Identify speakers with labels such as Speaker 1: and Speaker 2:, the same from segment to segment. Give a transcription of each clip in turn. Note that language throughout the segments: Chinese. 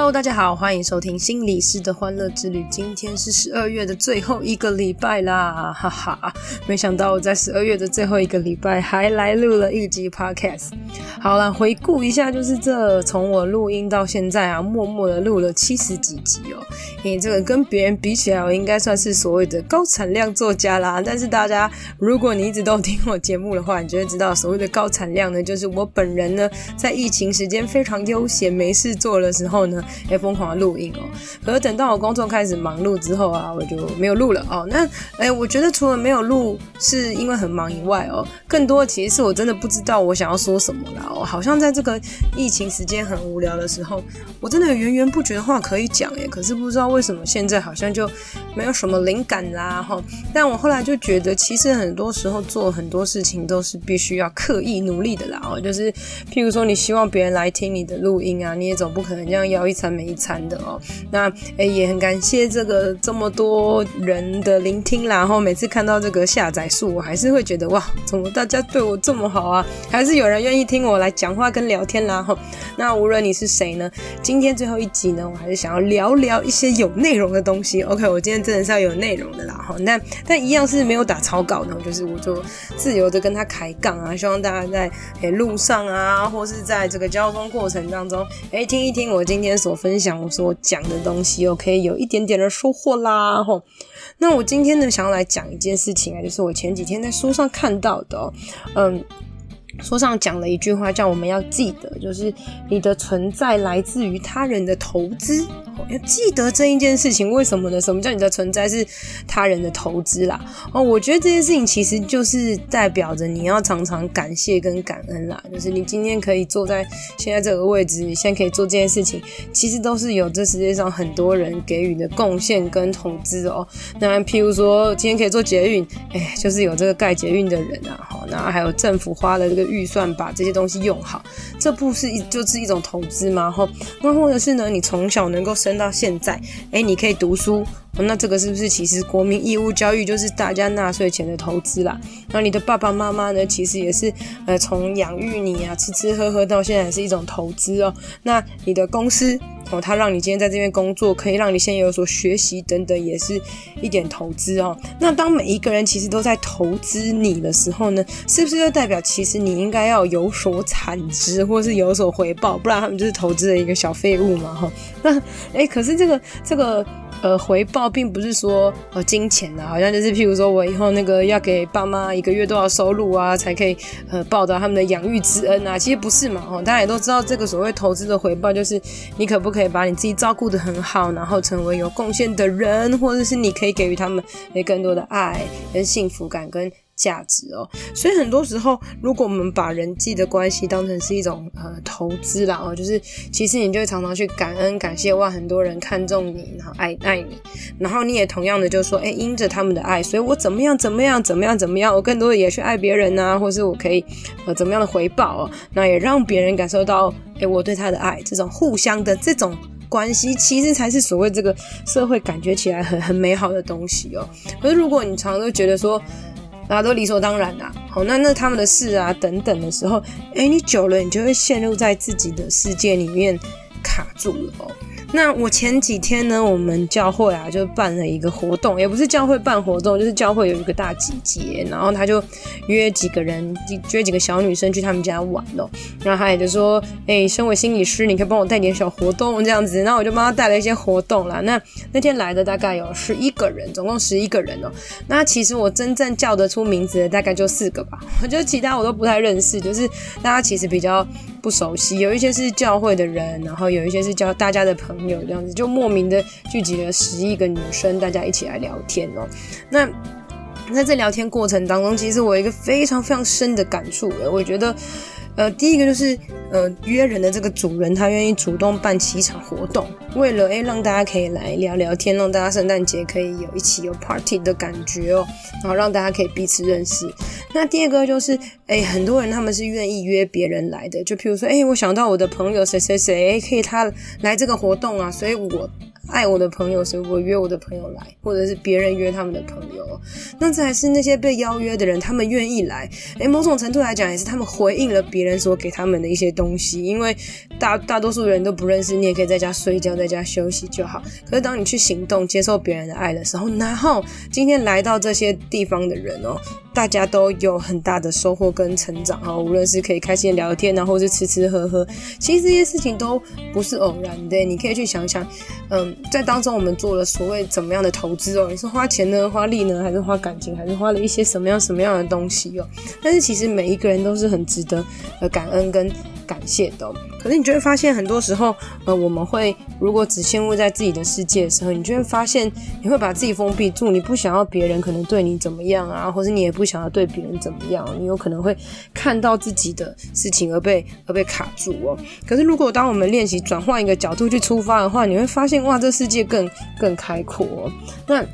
Speaker 1: Hello，大家好，欢迎收听心理师的欢乐之旅。今天是十二月的最后一个礼拜啦，哈哈！没想到我在十二月的最后一个礼拜还来录了一集 Podcast。好了，回顾一下，就是这从我录音到现在啊，默默的录了七十几集哦。你这个跟别人比起来，我应该算是所谓的高产量作家啦。但是大家，如果你一直都听我节目的话，你就会知道所谓的高产量呢，就是我本人呢，在疫情时间非常悠闲没事做的时候呢。也疯狂的录音哦，可是等到我工作开始忙碌之后啊，我就没有录了哦。那哎，我觉得除了没有录是因为很忙以外哦，更多的其实是我真的不知道我想要说什么了哦。好像在这个疫情时间很无聊的时候，我真的有源源不绝的话可以讲耶，可是不知道为什么现在好像就没有什么灵感啦哈。但我后来就觉得，其实很多时候做很多事情都是必须要刻意努力的啦哦。就是譬如说，你希望别人来听你的录音啊，你也总不可能这样要一餐每一餐的哦，那诶也很感谢这个这么多人的聆听啦，然后每次看到这个下载数，我还是会觉得哇，怎么大家对我这么好啊？还是有人愿意听我来讲话跟聊天啦哈。那无论你是谁呢，今天最后一集呢，我还是想要聊聊一些有内容的东西。OK，我今天真的是要有内容的啦哈。那但一样是没有打草稿呢，就是我就自由的跟他开杠啊，希望大家在诶路上啊，或是在这个交通过程当中，诶听一听我今天所。我分享我所讲的东西哦，可以有一点点的收获啦吼。那我今天呢，想要来讲一件事情啊，就是我前几天在书上看到的哦，嗯。书上讲了一句话，叫我们要记得，就是你的存在来自于他人的投资。要记得这一件事情，为什么呢？什么叫你的存在是他人的投资啦？哦，我觉得这件事情其实就是代表着你要常常感谢跟感恩啦。就是你今天可以坐在现在这个位置，你现在可以做这件事情，其实都是有这世界上很多人给予的贡献跟投资哦。那譬如说，今天可以做捷运，哎，就是有这个盖捷运的人啊。好，然后还有政府花了这个。预算把这些东西用好，这不是一就是一种投资吗？吼，那或者是呢？你从小能够生到现在，哎，你可以读书。那这个是不是其实国民义务教育就是大家纳税钱的投资啦？那你的爸爸妈妈呢？其实也是呃从养育你啊，吃吃喝喝到现在是一种投资哦。那你的公司哦，他让你今天在这边工作，可以让你先有所学习等等，也是一点投资哦。那当每一个人其实都在投资你的时候呢，是不是就代表其实你应该要有所产值，或是有所回报？不然他们就是投资的一个小废物嘛，哈。那诶，可是这个这个。呃，回报并不是说呃金钱的，好像就是譬如说我以后那个要给爸妈一个月多少收入啊，才可以呃报答他们的养育之恩啊，其实不是嘛，哦，大家也都知道这个所谓投资的回报，就是你可不可以把你自己照顾得很好，然后成为有贡献的人，或者是你可以给予他们更多的爱跟幸福感跟。价值哦，所以很多时候，如果我们把人际的关系当成是一种呃投资啦哦，就是其实你就会常常去感恩感谢哇，很多人看中你，然后爱爱你，然后你也同样的就说，哎，因着他们的爱，所以我怎么样怎么样怎么样怎么样，我更多的也去爱别人呐、啊，或是我可以呃怎么样的回报哦，那也让别人感受到，哎，我对他的爱，这种互相的这种关系，其实才是所谓这个社会感觉起来很很美好的东西哦。可是如果你常常都觉得说，大家都理所当然啦，好，那那他们的事啊等等的时候，诶，你久了你就会陷入在自己的世界里面卡住了哦。那我前几天呢，我们教会啊就办了一个活动，也不是教会办活动，就是教会有一个大集结，然后他就约几个人，约几个小女生去他们家玩哦。然后他也就说，哎，身为心理师，你可以帮我带点小活动这样子。然后我就帮他带了一些活动啦。那那天来的大概有十一个人，总共十一个人哦。那其实我真正叫得出名字的大概就四个吧，我觉得其他我都不太认识，就是大家其实比较不熟悉，有一些是教会的人，然后有一些是教大家的朋友。这样子，就莫名的聚集了十亿个女生，大家一起来聊天哦。那在这聊天过程当中，其实我有一个非常非常深的感触，我觉得。呃，第一个就是呃约人的这个主人，他愿意主动办起一场活动，为了诶让大家可以来聊聊天，让大家圣诞节可以有一起有 party 的感觉哦，然后让大家可以彼此认识。那第二个就是诶很多人他们是愿意约别人来的，就譬如说诶我想到我的朋友谁谁谁，可以他来这个活动啊，所以我。爱我的朋友，所以我约我的朋友来，或者是别人约他们的朋友。那这还是那些被邀约的人，他们愿意来。诶，某种程度来讲，也是他们回应了别人所给他们的一些东西。因为大大多数人都不认识，你也可以在家睡觉，在家休息就好。可是当你去行动，接受别人的爱的时候，然后今天来到这些地方的人哦。大家都有很大的收获跟成长哈，无论是可以开心聊天，然后是吃吃喝喝，其实这些事情都不是偶然的。你可以去想想，嗯，在当中我们做了所谓怎么样的投资哦？你是花钱呢，花力呢，还是花感情，还是花了一些什么样什么样的东西哦？但是其实每一个人都是很值得呃感恩跟。感谢的，可是你就会发现，很多时候，呃，我们会如果只陷入在自己的世界的时候，你就会发现，你会把自己封闭住，你不想要别人可能对你怎么样啊，或者你也不想要对别人怎么样，你有可能会看到自己的事情而被而被卡住哦。可是如果当我们练习转换一个角度去出发的话，你会发现，哇，这世界更更开阔。那。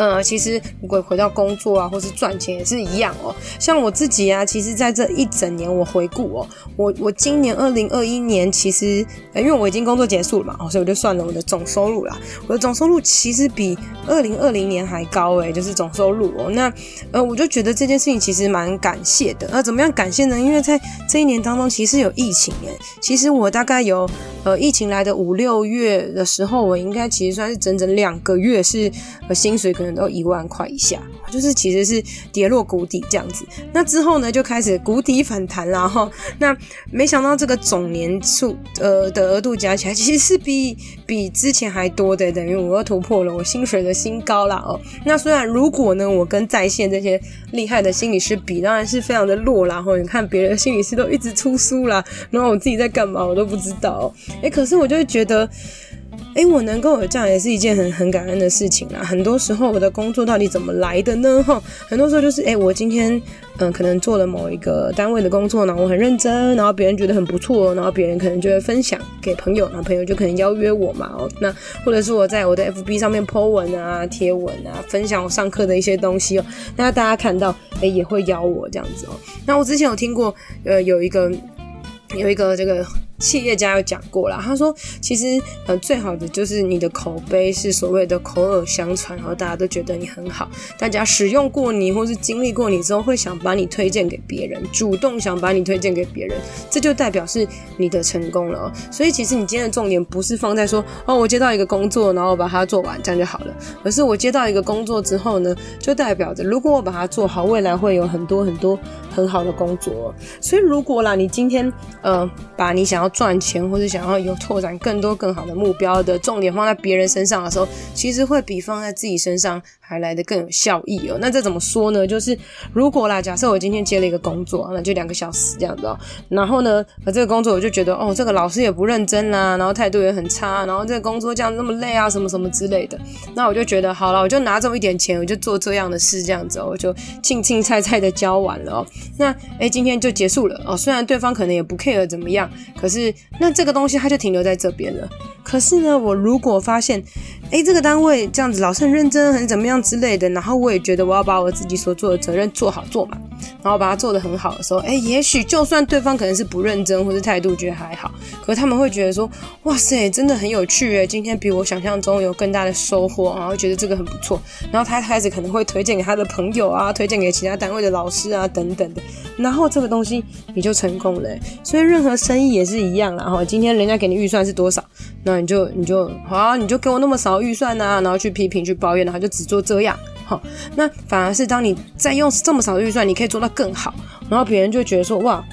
Speaker 1: 呃，其实如果回到工作啊，或是赚钱也是一样哦。像我自己啊，其实在这一整年我回顾哦，我我今年二零二一年其实，因为我已经工作结束了嘛，所以我就算了我的总收入啦。我的总收入其实比二零二零年还高诶，就是总收入哦。那呃，我就觉得这件事情其实蛮感谢的。那怎么样感谢呢？因为在这一年当中，其实有疫情诶。其实我大概有呃疫情来的五六月的时候，我应该其实算是整整两个月是呃薪水可能。都一万块以下，就是其实是跌落谷底这样子。那之后呢，就开始谷底反弹了哈。那没想到这个总年数呃的额度加起来，其实是比比之前还多的，等于我又突破了我薪水的新高了哦。那虽然如果呢，我跟在线这些厉害的心理师比，当然是非常的弱啦。然后你看别人心理师都一直出书啦，然后我自己在干嘛，我都不知道。诶，可是我就会觉得。诶，我能够有这样也是一件很很感恩的事情啦。很多时候我的工作到底怎么来的呢？哈，很多时候就是诶，我今天嗯、可能做了某一个单位的工作呢，我很认真，然后别人觉得很不错，然后别人可能就会分享给朋友，然后朋友就可能邀约我嘛。哦，那或者是我在我的 FB 上面 po 文啊、贴文啊，分享我上课的一些东西哦，那大家看到诶也会邀我这样子哦。那我之前有听过，呃，有一个有一个这个。企业家有讲过啦，他说其实呃最好的就是你的口碑是所谓的口耳相传，然后大家都觉得你很好，大家使用过你或是经历过你之后会想把你推荐给别人，主动想把你推荐给别人，这就代表是你的成功了。所以其实你今天的重点不是放在说哦我接到一个工作，然后把它做完这样就好了，而是我接到一个工作之后呢，就代表着如果我把它做好，未来会有很多很多很好的工作。所以如果啦，你今天呃把你想要赚钱，或者想要有拓展更多更好的目标的重点放在别人身上的时候，其实会比放在自己身上还来得更有效益哦。那这怎么说呢？就是如果啦，假设我今天接了一个工作，那就两个小时这样子哦。然后呢，这个工作我就觉得哦，这个老师也不认真啦，然后态度也很差，然后这个工作这样那么累啊，什么什么之类的。那我就觉得好了，我就拿这么一点钱，我就做这样的事，这样子，我就轻轻菜菜的交完了哦。那诶，今天就结束了哦。虽然对方可能也不 care 怎么样，可是。是那这个东西它就停留在这边了。可是呢，我如果发现，诶，这个单位这样子老是很认真，很怎么样之类的，然后我也觉得我要把我自己所做的责任做好做满，然后把它做得很好的时候，诶，也许就算对方可能是不认真或是态度觉得还好，可是他们会觉得说，哇塞，真的很有趣诶，今天比我想象中有更大的收获，然后觉得这个很不错，然后他开始可能会推荐给他的朋友啊，推荐给其他单位的老师啊等等的，然后这个东西你就成功了。所以任何生意也是一一样啦，然后今天人家给你预算是多少？那你就你就好，你就给我那么少预算呐、然后去批评去抱怨，然后就只做这样，好，那反而是当你再用这么少的预算，你可以做到更好，然后别人就觉得说哇。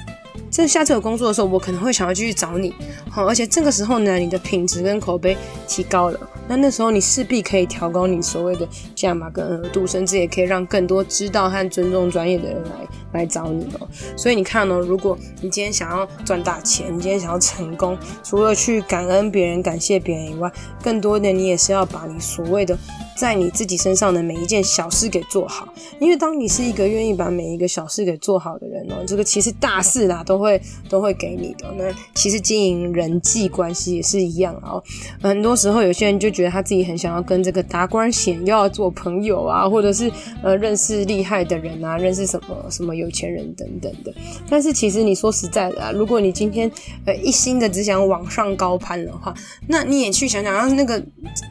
Speaker 1: 这下次有工作的时候，我可能会想要继续找你，好，而且这个时候呢，你的品质跟口碑提高了，那那时候你势必可以调高你所谓的价码跟额度，甚至也可以让更多知道和尊重专业的人来来找你哦。所以你看呢，如果你今天想要赚大钱，你今天想要成功，除了去感恩别人、感谢别人以外，更多的你也是要把你所谓的在你自己身上的每一件小事给做好。因为当你是一个愿意把每一个小事给做好的人哦，这个其实大事啦都会都会给你的。那其实经营人际关系也是一样哦。很多时候有些人就觉得他自己很想要跟这个达官显要做朋友啊，或者是呃认识厉害的人啊，认识什么什么有钱人等等的。但是其实你说实在的啊，如果你今天呃一心的只想往上高攀的话，那你也去想想，让那个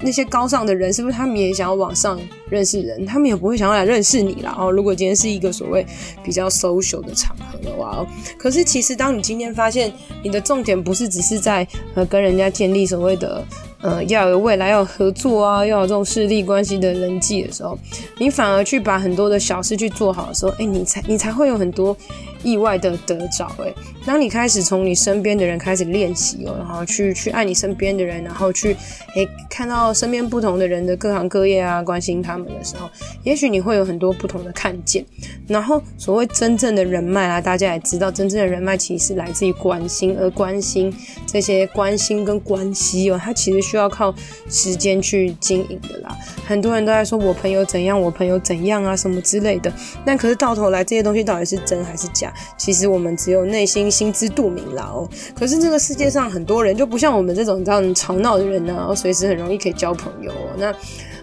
Speaker 1: 那些高尚的人是不是他们也想要往上认识人，他们也不会想要来认识你啦。哦，如果今天是一个所谓比较 social 的场合的话哦，可是其实当你今天发现你的重点不是只是在呃跟人家建立所谓的。呃，要有未来，要有合作啊，要有这种势力关系的人际的时候，你反而去把很多的小事去做好的时候，哎，你才你才会有很多意外的得着。哎，当你开始从你身边的人开始练习哦，然后去去爱你身边的人，然后去哎看到身边不同的人的各行各业啊，关心他们的时候，也许你会有很多不同的看见。然后所谓真正的人脉啊，大家也知道，真正的人脉其实是来自于关心，而关心这些关心跟关系哦，它其实。需要靠时间去经营的啦。很多人都在说我朋友怎样，我朋友怎样啊，什么之类的。但可是到头来，这些东西到底是真还是假？其实我们只有内心心知肚明啦哦。可是这个世界上很多人就不像我们这种这样吵闹的人呢，随时很容易可以交朋友哦。那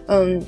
Speaker 1: 嗯。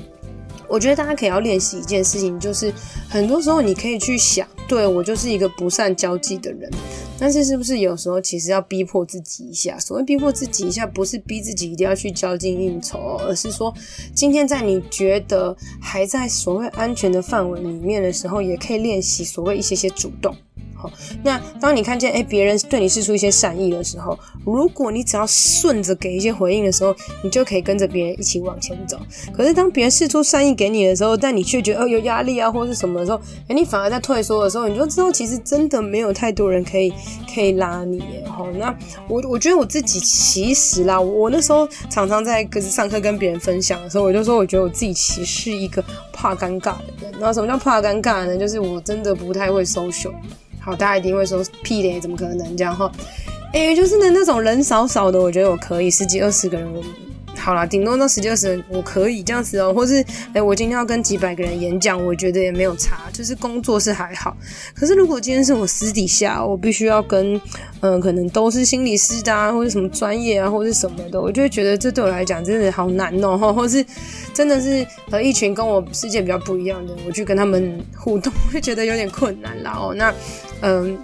Speaker 1: 我觉得大家可以要练习一件事情，就是很多时候你可以去想，对，我就是一个不善交际的人，但是是不是有时候其实要逼迫自己一下？所谓逼迫自己一下，不是逼自己一定要去交际应酬，而是说今天在你觉得还在所谓安全的范围里面的时候，也可以练习所谓一些些主动。好，那当你看见诶别人对你释出一些善意的时候，如果你只要顺着给一些回应的时候，你就可以跟着别人一起往前走。可是当别人释出善意给你的时候，但你却觉得哦有压力啊或是什么的时候，诶你反而在退缩的时候，你就知道其实真的没有太多人可以可以拉你耶。好，那我我觉得我自己其实啦，我那时候常常在跟上课跟别人分享的时候，我就说我觉得我自己其实是一个怕尴尬的人。那什么叫怕尴尬呢？就是我真的不太会 social。好，大家一定会说屁嘞，怎么可能这样哈？诶、就是呢那种人少少的，我觉得我可以十几二十个人，我好啦，顶多那十几二十人我可以这样子哦、或是哎、我今天要跟几百个人演讲，我觉得也没有差，就是工作是还好。可是如果今天是我私底下，我必须要跟嗯、可能都是心理师的啊，或者什么专业啊，或者什么的，我就会觉得这对我来讲真的好难哦、喔，或是真的是和一群跟我世界比较不一样的，我去跟他们互动，会觉得有点困难啦哦、那。嗯，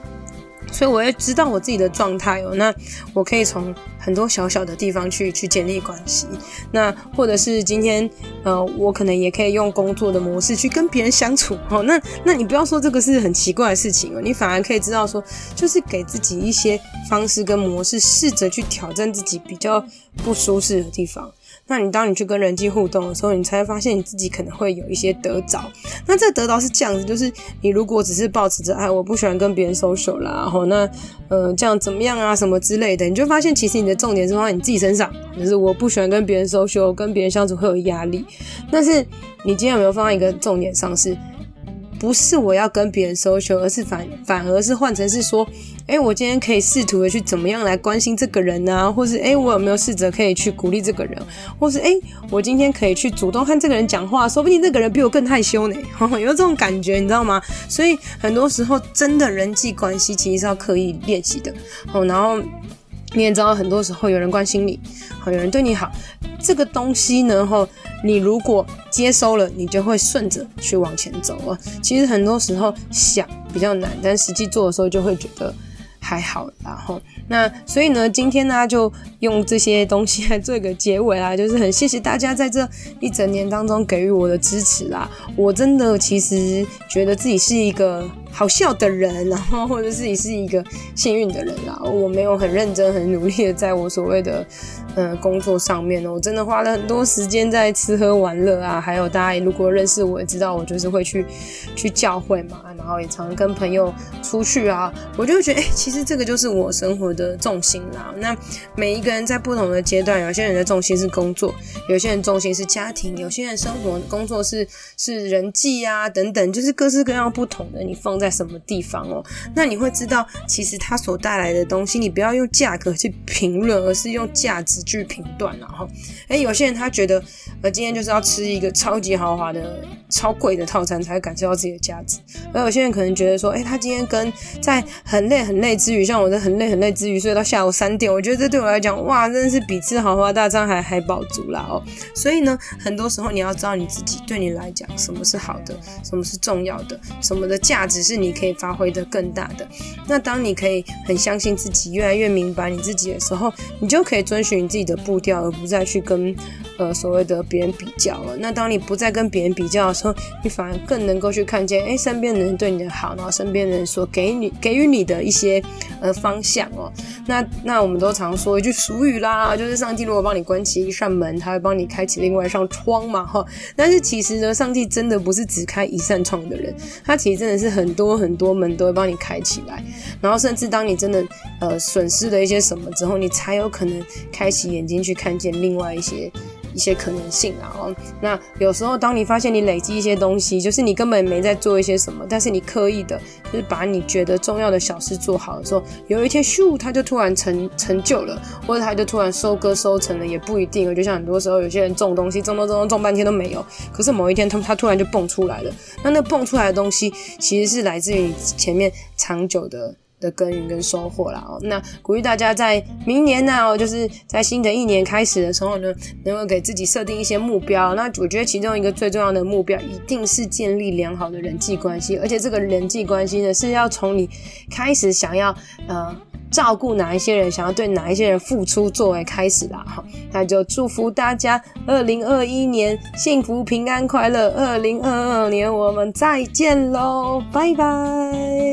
Speaker 1: 所以我也知道我自己的状态哦。那我可以从很多小小的地方去去建立关系。那或者是今天，呃，我可能也可以用工作的模式去跟别人相处。哦，那那你不要说这个是很奇怪的事情哦，你反而可以知道说，就是给自己一些方式跟模式，试着去挑战自己比较不舒适的地方。那你当你去跟人际互动的时候，你才会发现你自己可能会有一些得着。那这得着是这样子，就是你如果只是抱持着哎，我不喜欢跟别人 social 啦，然后那呃这样怎么样啊什么之类的，你就发现其实你的重点是放在你自己身上，就是我不喜欢跟别人 social，跟别人相处会有压力。但是你今天有没有放在一个重点上是？不是我要跟别人 social，而是反反而是换成是说，哎，我今天可以试图的去怎么样来关心这个人啊，或是哎，我有没有试着可以去鼓励这个人，或是哎，我今天可以去主动和这个人讲话，说不定这个人比我更害羞呢，有这种感觉，你知道吗？所以很多时候真的人际关系其实是要刻意练习的，哦，然后。你也知道，很多时候有人关心你，好，有人对你好，这个东西呢，哈，你如果接收了，你就会顺着去往前走啊。其实很多时候想比较难，但实际做的时候就会觉得还好，然后。那所以呢，今天呢就用这些东西来做一个结尾啦，就是很谢谢大家在这一整年当中给予我的支持啦。我真的其实觉得自己是一个好笑的人，然后或者自己是一个幸运的人啦。我没有很认真、很努力的在我所谓的呃工作上面哦，我真的花了很多时间在吃喝玩乐啊。还有大家如果认识我也知道，我就是会去去教会嘛，然后也常跟朋友出去啊。我就觉得，哎、其实这个就是我生活的重心啦。那每一个人在不同的阶段，有些人的重心是工作，有些人重心是家庭，有些人生活工作是是人际啊等等，就是各式各样不同的。你放在什么地方哦。那你会知道，其实它所带来的东西，你不要用价格去评论，而是用价值去评断。然后，诶，有些人他觉得，呃，今天就是要吃一个超级豪华的、超贵的套餐，才会感受到自己的价值。而有些人可能觉得说，诶，他今天跟在很累很累之余，像我在很累很累之余睡到下午三点，我觉得这对我来讲，哇，真的是比吃豪华大餐还还饱足啦哦。所以呢，很多时候你要知道你自己，对你来讲，什么是好的，什么是重要的，什么的价值是你可以发挥的更大的。那当你可以很相信自己，越来越明白你自己的时候，你就可以遵循自己的步调，而不再去跟呃所谓的别人比较了。那当你不再跟别人比较的时候，你反而更能够去看见，哎，身边的人对你的好，然后身边的人所给你给予你的一些呃方向哦。那那我们都常说一句俗语啦，就是上帝如果帮你关起一扇门，他会帮你开启另外一扇窗嘛哈。但是其实呢，上帝真的不是只开一扇窗的人，他其实真的是很多很多门都会帮你开起来。然后甚至当你真的呃损失了一些什么之后，你才有可能开启眼睛去看见另外一些。一些可能性啊，哦，那有时候当你发现你累积一些东西，就是你根本没在做一些什么，但是你刻意的，就是把你觉得重要的小事做好的时候，有一天咻，它就突然成成就了，或者它就突然收割收成了，也不一定。就像很多时候有些人种东西，种种种种种半天都没有，可是某一天他他突然就蹦出来了，那那蹦出来的东西其实是来自于你前面长久的。的耕耘跟收获啦哦，那鼓励大家在明年呢哦，就是在新的一年开始的时候呢，能够给自己设定一些目标。那我觉得其中一个最重要的目标，一定是建立良好的人际关系，而且这个人际关系呢，是要从你开始想要呃照顾哪一些人，想要对哪一些人付出作为开始啦哈。那就祝福大家二零二一年幸福平安快乐，二零二二年我们再见喽，拜拜。